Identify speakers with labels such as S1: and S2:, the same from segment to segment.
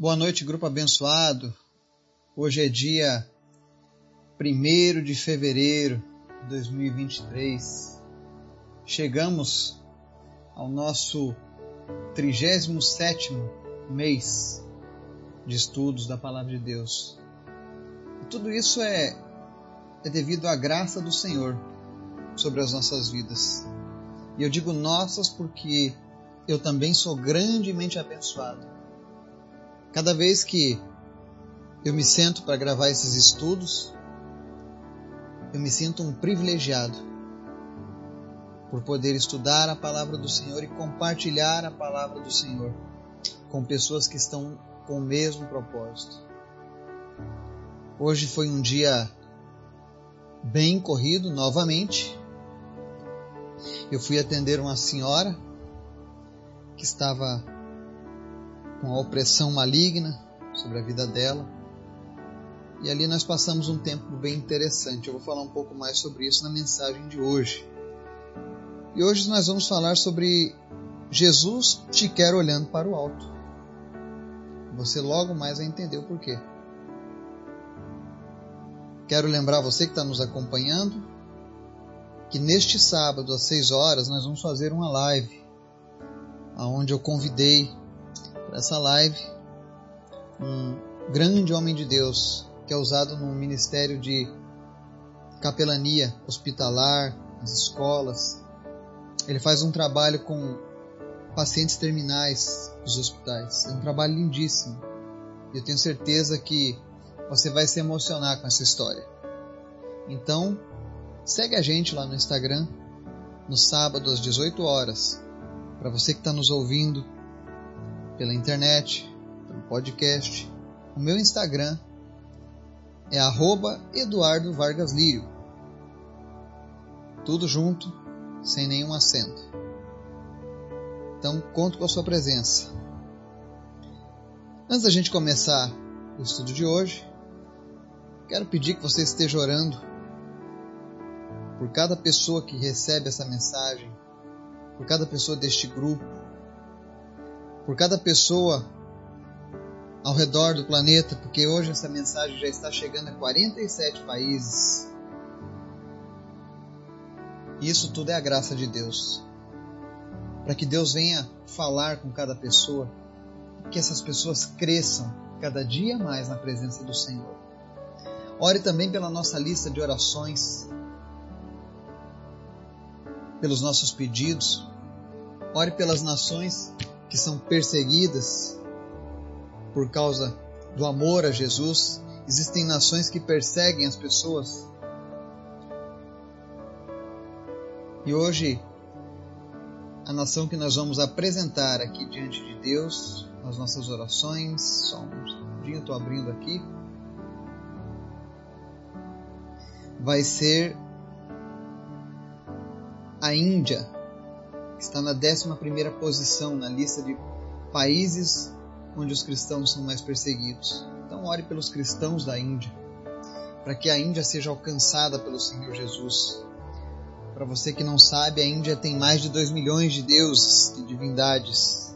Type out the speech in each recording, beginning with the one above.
S1: Boa noite, grupo abençoado. Hoje é dia 1 de fevereiro de 2023. Chegamos ao nosso 37 mês de estudos da Palavra de Deus. E tudo isso é, é devido à graça do Senhor sobre as nossas vidas. E eu digo nossas porque eu também sou grandemente abençoado Cada vez que eu me sento para gravar esses estudos, eu me sinto um privilegiado por poder estudar a palavra do Senhor e compartilhar a palavra do Senhor com pessoas que estão com o mesmo propósito. Hoje foi um dia bem corrido novamente. Eu fui atender uma senhora que estava com a opressão maligna sobre a vida dela. E ali nós passamos um tempo bem interessante. Eu vou falar um pouco mais sobre isso na mensagem de hoje. E hoje nós vamos falar sobre Jesus te quer olhando para o alto. Você logo mais vai entender o porquê. Quero lembrar você que está nos acompanhando que neste sábado às 6 horas nós vamos fazer uma live aonde eu convidei para essa live um grande homem de Deus que é usado no ministério de capelania hospitalar, nas escolas. Ele faz um trabalho com pacientes terminais dos hospitais. É um trabalho lindíssimo. Eu tenho certeza que você vai se emocionar com essa história. Então, segue a gente lá no Instagram, no sábado às 18 horas. Para você que está nos ouvindo pela internet, pelo podcast. O meu Instagram é Eduardo Vargas Lírio. Tudo junto, sem nenhum acento. Então, conto com a sua presença. Antes da gente começar o estudo de hoje, quero pedir que você esteja orando por cada pessoa que recebe essa mensagem, por cada pessoa deste grupo, por cada pessoa ao redor do planeta, porque hoje essa mensagem já está chegando a 47 países. Isso tudo é a graça de Deus. Para que Deus venha falar com cada pessoa, que essas pessoas cresçam cada dia mais na presença do Senhor. Ore também pela nossa lista de orações, pelos nossos pedidos. Ore pelas nações que são perseguidas por causa do amor a Jesus. Existem nações que perseguem as pessoas. E hoje, a nação que nós vamos apresentar aqui diante de Deus, nas nossas orações, só um segundinho, estou abrindo aqui, vai ser a Índia está na 11 posição na lista de países onde os cristãos são mais perseguidos. Então, ore pelos cristãos da Índia, para que a Índia seja alcançada pelo Senhor Jesus. Para você que não sabe, a Índia tem mais de 2 milhões de deuses e divindades.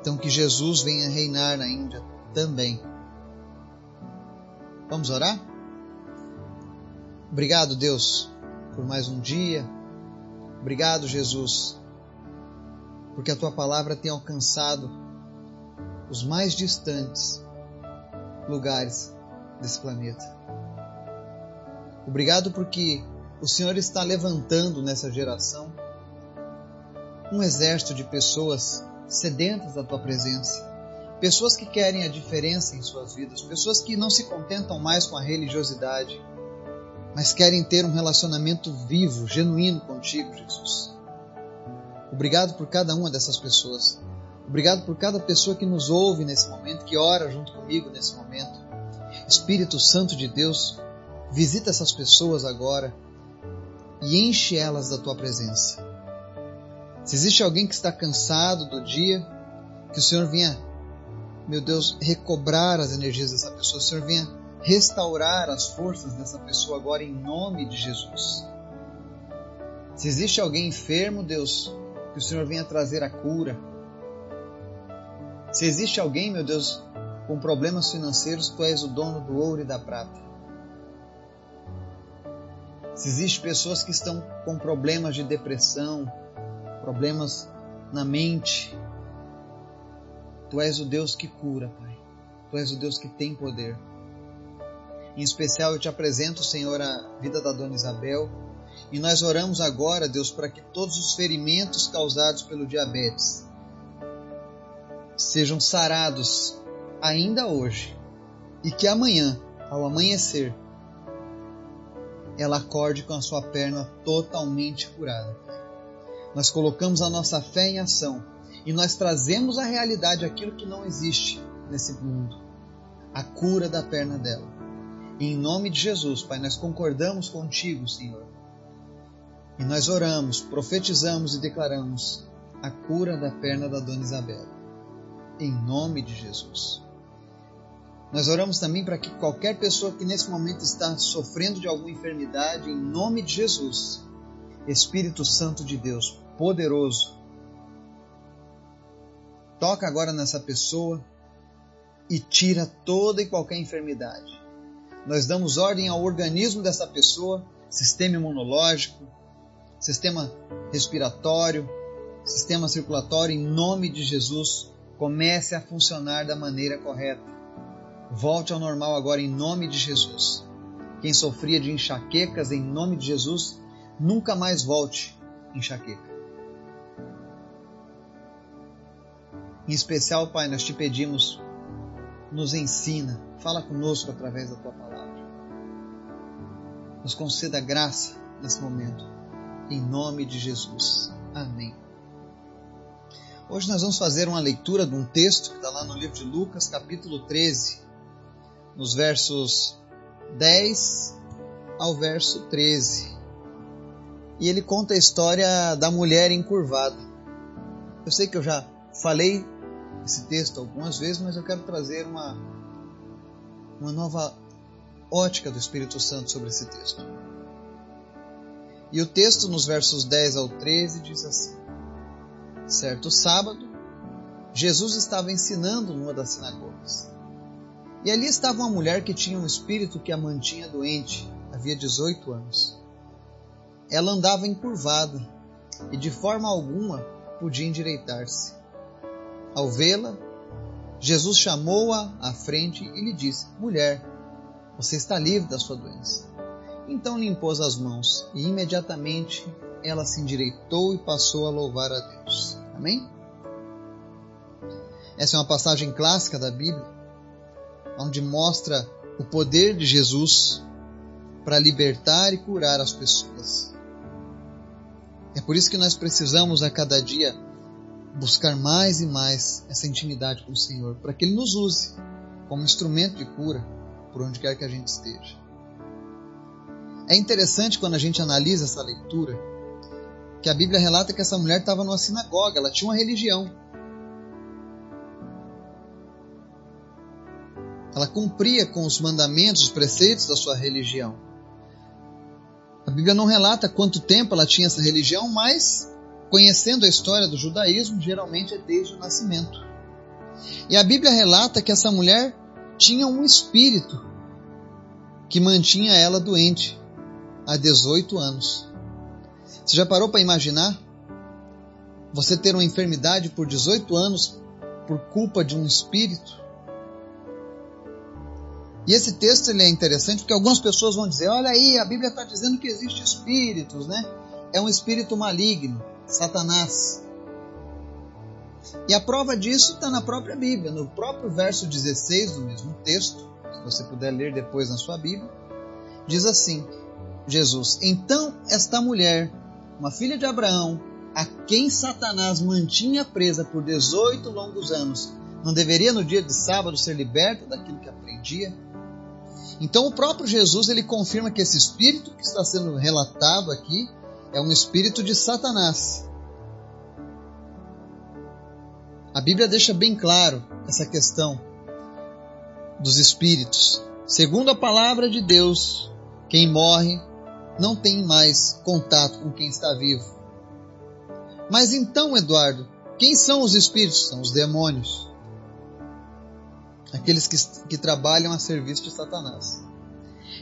S1: Então, que Jesus venha reinar na Índia também. Vamos orar? Obrigado, Deus, por mais um dia, Obrigado, Jesus, porque a tua palavra tem alcançado os mais distantes lugares desse planeta. Obrigado porque o Senhor está levantando nessa geração um exército de pessoas sedentas da tua presença, pessoas que querem a diferença em suas vidas, pessoas que não se contentam mais com a religiosidade mas querem ter um relacionamento vivo, genuíno contigo, Jesus. Obrigado por cada uma dessas pessoas. Obrigado por cada pessoa que nos ouve nesse momento, que ora junto comigo nesse momento. Espírito Santo de Deus, visita essas pessoas agora e enche elas da tua presença. Se existe alguém que está cansado do dia, que o Senhor venha, meu Deus, recobrar as energias dessa pessoa, o Senhor venha restaurar as forças dessa pessoa agora em nome de Jesus. Se existe alguém enfermo, Deus, que o Senhor venha trazer a cura. Se existe alguém, meu Deus, com problemas financeiros, tu és o dono do ouro e da prata. Se existem pessoas que estão com problemas de depressão, problemas na mente, tu és o Deus que cura, Pai. Tu és o Deus que tem poder. Em especial eu te apresento, Senhor, a vida da dona Isabel. E nós oramos agora, Deus, para que todos os ferimentos causados pelo diabetes sejam sarados ainda hoje. E que amanhã, ao amanhecer, ela acorde com a sua perna totalmente curada. Nós colocamos a nossa fé em ação e nós trazemos à realidade aquilo que não existe nesse mundo a cura da perna dela. Em nome de Jesus, Pai, nós concordamos contigo, Senhor. E nós oramos, profetizamos e declaramos a cura da perna da dona Isabel. Em nome de Jesus. Nós oramos também para que qualquer pessoa que nesse momento está sofrendo de alguma enfermidade, em nome de Jesus, Espírito Santo de Deus, poderoso, toca agora nessa pessoa e tira toda e qualquer enfermidade. Nós damos ordem ao organismo dessa pessoa, sistema imunológico, sistema respiratório, sistema circulatório, em nome de Jesus, comece a funcionar da maneira correta Volte ao normal agora em nome de Jesus. Quem sofria de enxaquecas em nome de Jesus, nunca mais volte enxaqueca. Em especial, Pai, nós te pedimos, nos ensina, fala conosco através da tua palavra. Nos conceda graça nesse momento, em nome de Jesus. Amém. Hoje nós vamos fazer uma leitura de um texto que está lá no livro de Lucas, capítulo 13, nos versos 10 ao verso 13. E ele conta a história da mulher encurvada. Eu sei que eu já falei esse texto algumas vezes, mas eu quero trazer uma, uma nova ótica do Espírito Santo sobre esse texto. E o texto, nos versos 10 ao 13, diz assim: Certo sábado, Jesus estava ensinando numa das sinagogas. E ali estava uma mulher que tinha um espírito que a mantinha doente, havia 18 anos. Ela andava encurvada e de forma alguma podia endireitar-se. Ao vê-la, Jesus chamou-a à frente e lhe disse: Mulher, você está livre da sua doença. Então lhe impôs as mãos e imediatamente ela se endireitou e passou a louvar a Deus. Amém? Essa é uma passagem clássica da Bíblia onde mostra o poder de Jesus para libertar e curar as pessoas. É por isso que nós precisamos a cada dia buscar mais e mais essa intimidade com o Senhor, para que Ele nos use como instrumento de cura por onde quer que a gente esteja. É interessante quando a gente analisa essa leitura que a Bíblia relata que essa mulher estava numa sinagoga, ela tinha uma religião. Ela cumpria com os mandamentos, os preceitos da sua religião. A Bíblia não relata quanto tempo ela tinha essa religião, mas conhecendo a história do judaísmo, geralmente é desde o nascimento. E a Bíblia relata que essa mulher tinha um espírito que mantinha ela doente há 18 anos. Você já parou para imaginar? Você ter uma enfermidade por 18 anos por culpa de um espírito? E esse texto ele é interessante porque algumas pessoas vão dizer: olha aí, a Bíblia está dizendo que existe espíritos, né? É um espírito maligno, Satanás. E a prova disso está na própria Bíblia, no próprio verso 16 do mesmo texto, se você puder ler depois na sua Bíblia, diz assim: Jesus, então esta mulher, uma filha de Abraão, a quem Satanás mantinha presa por 18 longos anos, não deveria no dia de sábado ser liberta daquilo que aprendia? Então o próprio Jesus ele confirma que esse espírito que está sendo relatado aqui é um espírito de Satanás. A Bíblia deixa bem claro essa questão dos espíritos. Segundo a palavra de Deus, quem morre não tem mais contato com quem está vivo. Mas então, Eduardo, quem são os espíritos? São os demônios. aqueles que, que trabalham a serviço de Satanás.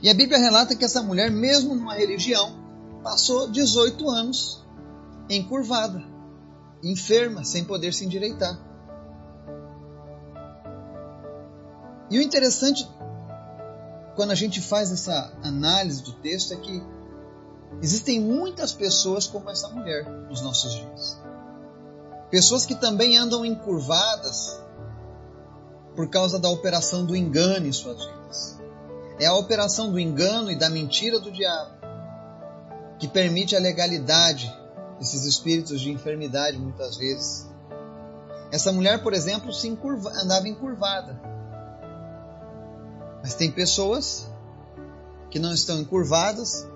S1: E a Bíblia relata que essa mulher, mesmo numa religião, passou 18 anos encurvada, enferma, sem poder se endireitar. E o interessante, quando a gente faz essa análise do texto, é que existem muitas pessoas como essa mulher nos nossos dias. Pessoas que também andam encurvadas por causa da operação do engano em suas vidas. É a operação do engano e da mentira do diabo que permite a legalidade desses espíritos de enfermidade muitas vezes. Essa mulher, por exemplo, se encurva, andava encurvada. Mas tem pessoas que não estão encurvadas,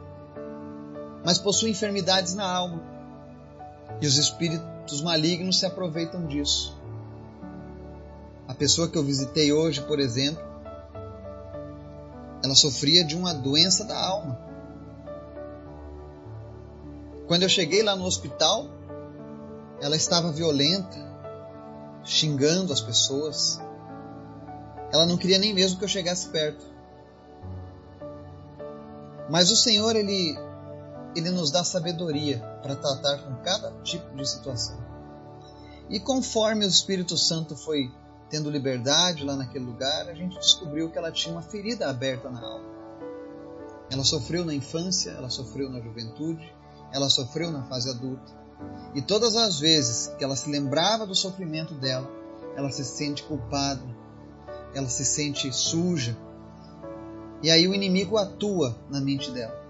S1: mas possuem enfermidades na alma. E os espíritos malignos se aproveitam disso. A pessoa que eu visitei hoje, por exemplo, ela sofria de uma doença da alma. Quando eu cheguei lá no hospital, ela estava violenta, xingando as pessoas. Ela não queria nem mesmo que eu chegasse perto. Mas o Senhor, ele, ele nos dá sabedoria para tratar com cada tipo de situação. E conforme o Espírito Santo foi tendo liberdade lá naquele lugar, a gente descobriu que ela tinha uma ferida aberta na alma. Ela sofreu na infância, ela sofreu na juventude, ela sofreu na fase adulta. E todas as vezes que ela se lembrava do sofrimento dela, ela se sente culpada, ela se sente suja. E aí o inimigo atua na mente dela.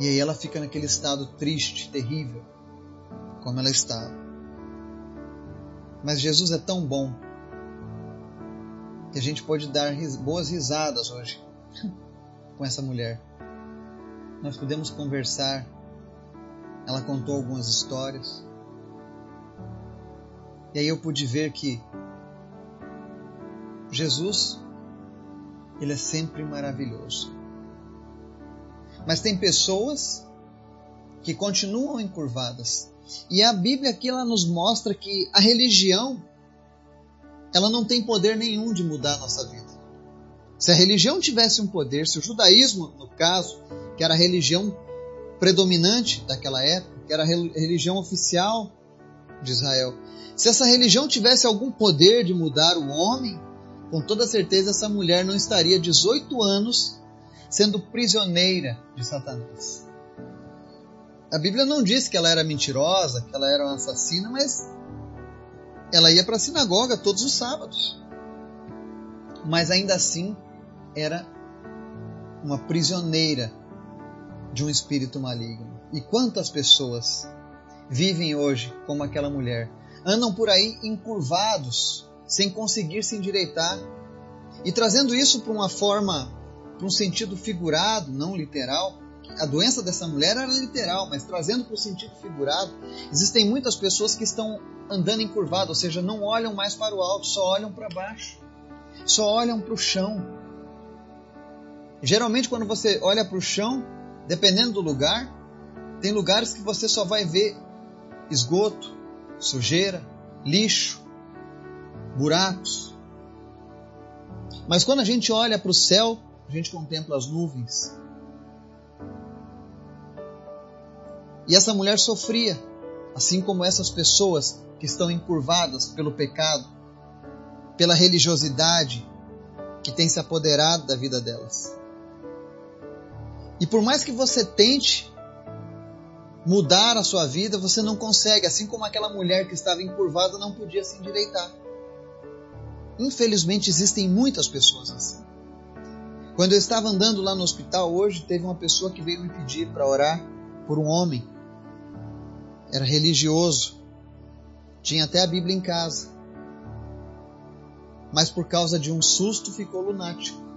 S1: E aí ela fica naquele estado triste, terrível, como ela estava. Mas Jesus é tão bom que a gente pode dar boas risadas hoje com essa mulher nós pudemos conversar. Ela contou algumas histórias. E aí eu pude ver que Jesus, ele é sempre maravilhoso. Mas tem pessoas que continuam encurvadas. E a Bíblia aqui ela nos mostra que a religião ela não tem poder nenhum de mudar a nossa vida. Se a religião tivesse um poder, se o judaísmo, no caso, que era a religião predominante daquela época, que era a religião oficial de Israel. Se essa religião tivesse algum poder de mudar o homem, com toda certeza essa mulher não estaria 18 anos sendo prisioneira de Satanás. A Bíblia não diz que ela era mentirosa, que ela era uma assassina, mas ela ia para a sinagoga todos os sábados. Mas ainda assim era uma prisioneira de um espírito maligno. E quantas pessoas vivem hoje como aquela mulher? Andam por aí encurvados, sem conseguir se endireitar. E trazendo isso para uma forma, para um sentido figurado, não literal, a doença dessa mulher era literal, mas trazendo para o sentido figurado, existem muitas pessoas que estão andando encurvadas, ou seja, não olham mais para o alto, só olham para baixo, só olham para o chão. Geralmente, quando você olha para o chão, dependendo do lugar, tem lugares que você só vai ver esgoto, sujeira, lixo, buracos. Mas quando a gente olha para o céu, a gente contempla as nuvens. E essa mulher sofria, assim como essas pessoas que estão encurvadas pelo pecado, pela religiosidade que tem se apoderado da vida delas. E por mais que você tente mudar a sua vida, você não consegue, assim como aquela mulher que estava encurvada não podia se endireitar. Infelizmente existem muitas pessoas assim. Quando eu estava andando lá no hospital hoje, teve uma pessoa que veio me pedir para orar por um homem. Era religioso, tinha até a Bíblia em casa, mas por causa de um susto ficou lunático.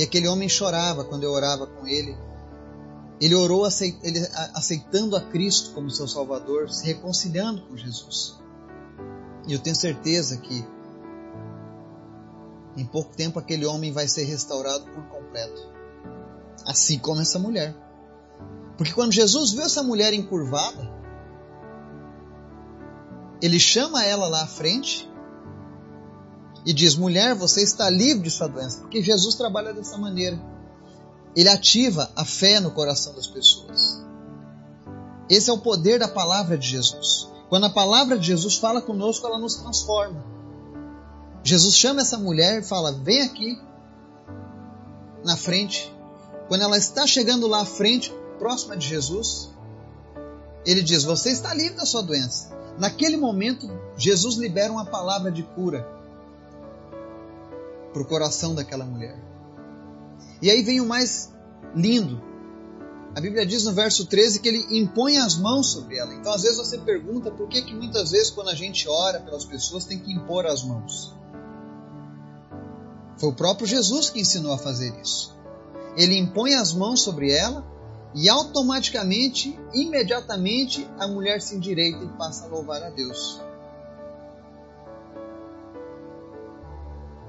S1: E aquele homem chorava quando eu orava com ele. Ele orou aceitando a Cristo como seu Salvador, se reconciliando com Jesus. E eu tenho certeza que em pouco tempo aquele homem vai ser restaurado por completo. Assim como essa mulher. Porque quando Jesus viu essa mulher encurvada, ele chama ela lá à frente e diz: mulher, você está livre de sua doença, porque Jesus trabalha dessa maneira. Ele ativa a fé no coração das pessoas. Esse é o poder da palavra de Jesus. Quando a palavra de Jesus fala conosco, ela nos transforma. Jesus chama essa mulher e fala: Vem aqui na frente. Quando ela está chegando lá à frente, próxima de Jesus, ele diz: Você está livre da sua doença. Naquele momento, Jesus libera uma palavra de cura para o coração daquela mulher. E aí vem o mais lindo. A Bíblia diz no verso 13 que ele impõe as mãos sobre ela. Então, às vezes você pergunta por que, que muitas vezes, quando a gente ora pelas pessoas, tem que impor as mãos. Foi o próprio Jesus que ensinou a fazer isso. Ele impõe as mãos sobre ela e automaticamente, imediatamente, a mulher se endireita e passa a louvar a Deus.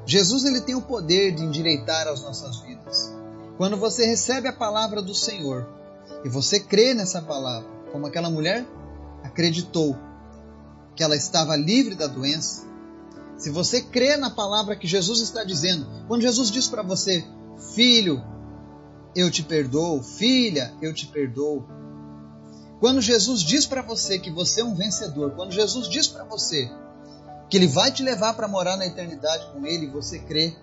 S1: Jesus ele tem o poder de endireitar as nossas vidas. Quando você recebe a palavra do Senhor e você crê nessa palavra, como aquela mulher acreditou que ela estava livre da doença, se você crê na palavra que Jesus está dizendo, quando Jesus diz para você, filho, eu te perdoo, filha, eu te perdoo. Quando Jesus diz para você que você é um vencedor, quando Jesus diz para você que ele vai te levar para morar na eternidade com ele, e você crê.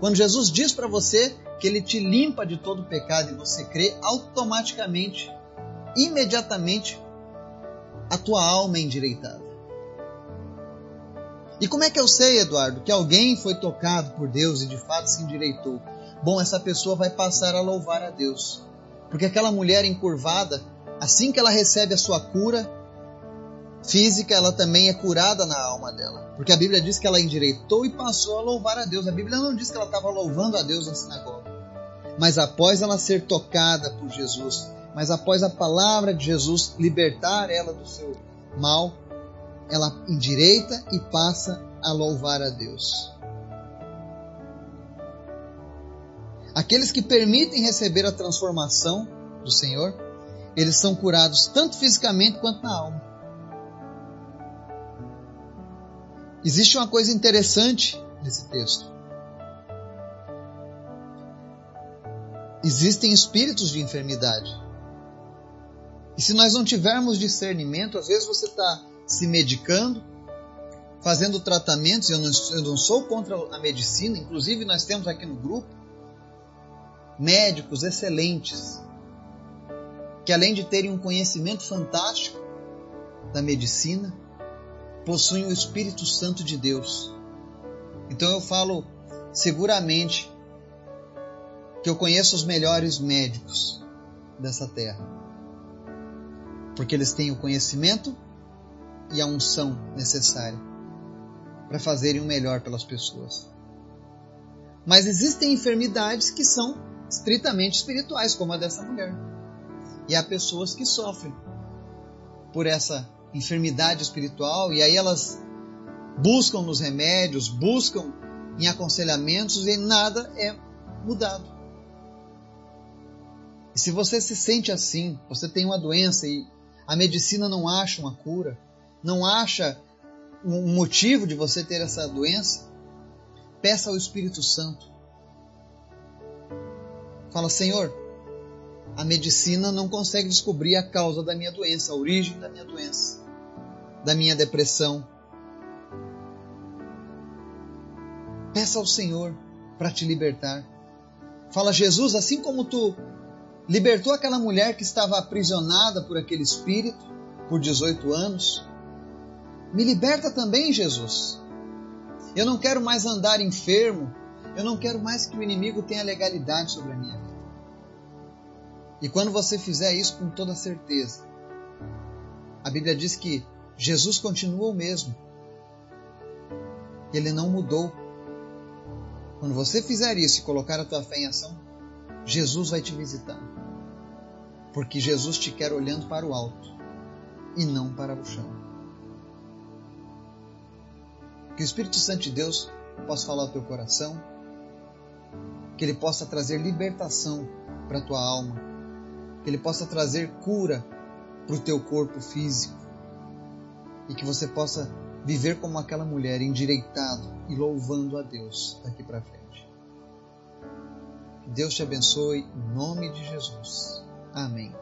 S1: Quando Jesus diz para você que ele te limpa de todo pecado e você crê, automaticamente, imediatamente, a tua alma é endireitada. E como é que eu sei, Eduardo, que alguém foi tocado por Deus e de fato se endireitou? bom, essa pessoa vai passar a louvar a Deus. Porque aquela mulher encurvada, assim que ela recebe a sua cura física, ela também é curada na alma dela. Porque a Bíblia diz que ela endireitou e passou a louvar a Deus. A Bíblia não diz que ela estava louvando a Deus na sinagoga. Mas após ela ser tocada por Jesus, mas após a palavra de Jesus libertar ela do seu mal, ela endireita e passa a louvar a Deus. Aqueles que permitem receber a transformação do Senhor, eles são curados tanto fisicamente quanto na alma. Existe uma coisa interessante nesse texto. Existem espíritos de enfermidade. E se nós não tivermos discernimento, às vezes você está se medicando, fazendo tratamentos. Eu não, eu não sou contra a medicina, inclusive nós temos aqui no grupo médicos excelentes, que além de terem um conhecimento fantástico da medicina, possuem o Espírito Santo de Deus. Então eu falo seguramente que eu conheço os melhores médicos dessa terra, porque eles têm o conhecimento e a unção necessária para fazerem o melhor pelas pessoas. Mas existem enfermidades que são estritamente espirituais, como a dessa mulher. E há pessoas que sofrem por essa enfermidade espiritual e aí elas buscam nos remédios, buscam em aconselhamentos e nada é mudado. E se você se sente assim, você tem uma doença e a medicina não acha uma cura, não acha um motivo de você ter essa doença, peça ao Espírito Santo Fala, Senhor, a medicina não consegue descobrir a causa da minha doença, a origem da minha doença, da minha depressão. Peça ao Senhor para te libertar. Fala, Jesus, assim como tu libertou aquela mulher que estava aprisionada por aquele espírito por 18 anos, me liberta também, Jesus. Eu não quero mais andar enfermo, eu não quero mais que o inimigo tenha legalidade sobre a minha vida. E quando você fizer isso com toda certeza, a Bíblia diz que Jesus continua o mesmo. Ele não mudou. Quando você fizer isso e colocar a tua fé em ação, Jesus vai te visitar. Porque Jesus te quer olhando para o alto e não para o chão. Que o Espírito Santo de Deus possa falar ao teu coração que Ele possa trazer libertação para a tua alma, que Ele possa trazer cura para o teu corpo físico e que você possa viver como aquela mulher, endireitado e louvando a Deus daqui para frente. Que Deus te abençoe em nome de Jesus. Amém.